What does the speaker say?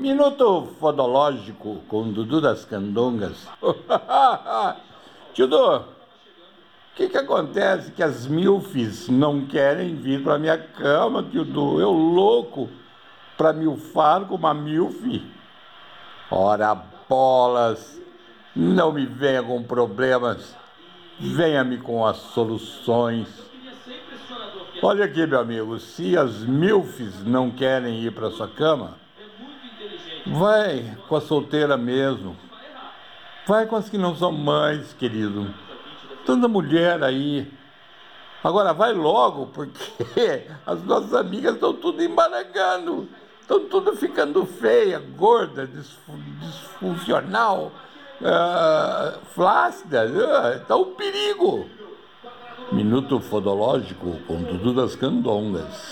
Minuto fodológico com Dudu das Candongas. Tio Du, o que, que acontece que as milfes não querem vir para minha cama, tio Du? Eu louco para milfar com uma milfe. Ora bolas, não me venha com problemas, venha-me com as soluções. Olha aqui, meu amigo, se as milfes não querem ir para sua cama, vai com a solteira mesmo. Vai com as que não são mães, querido. Tanta mulher aí. Agora vai logo, porque as nossas amigas estão tudo embaragando. Estão tudo ficando feia, gorda, disfuncional, uh, flácida. Está uh, um perigo. Minuto Fodológico com Dudu das Candongas.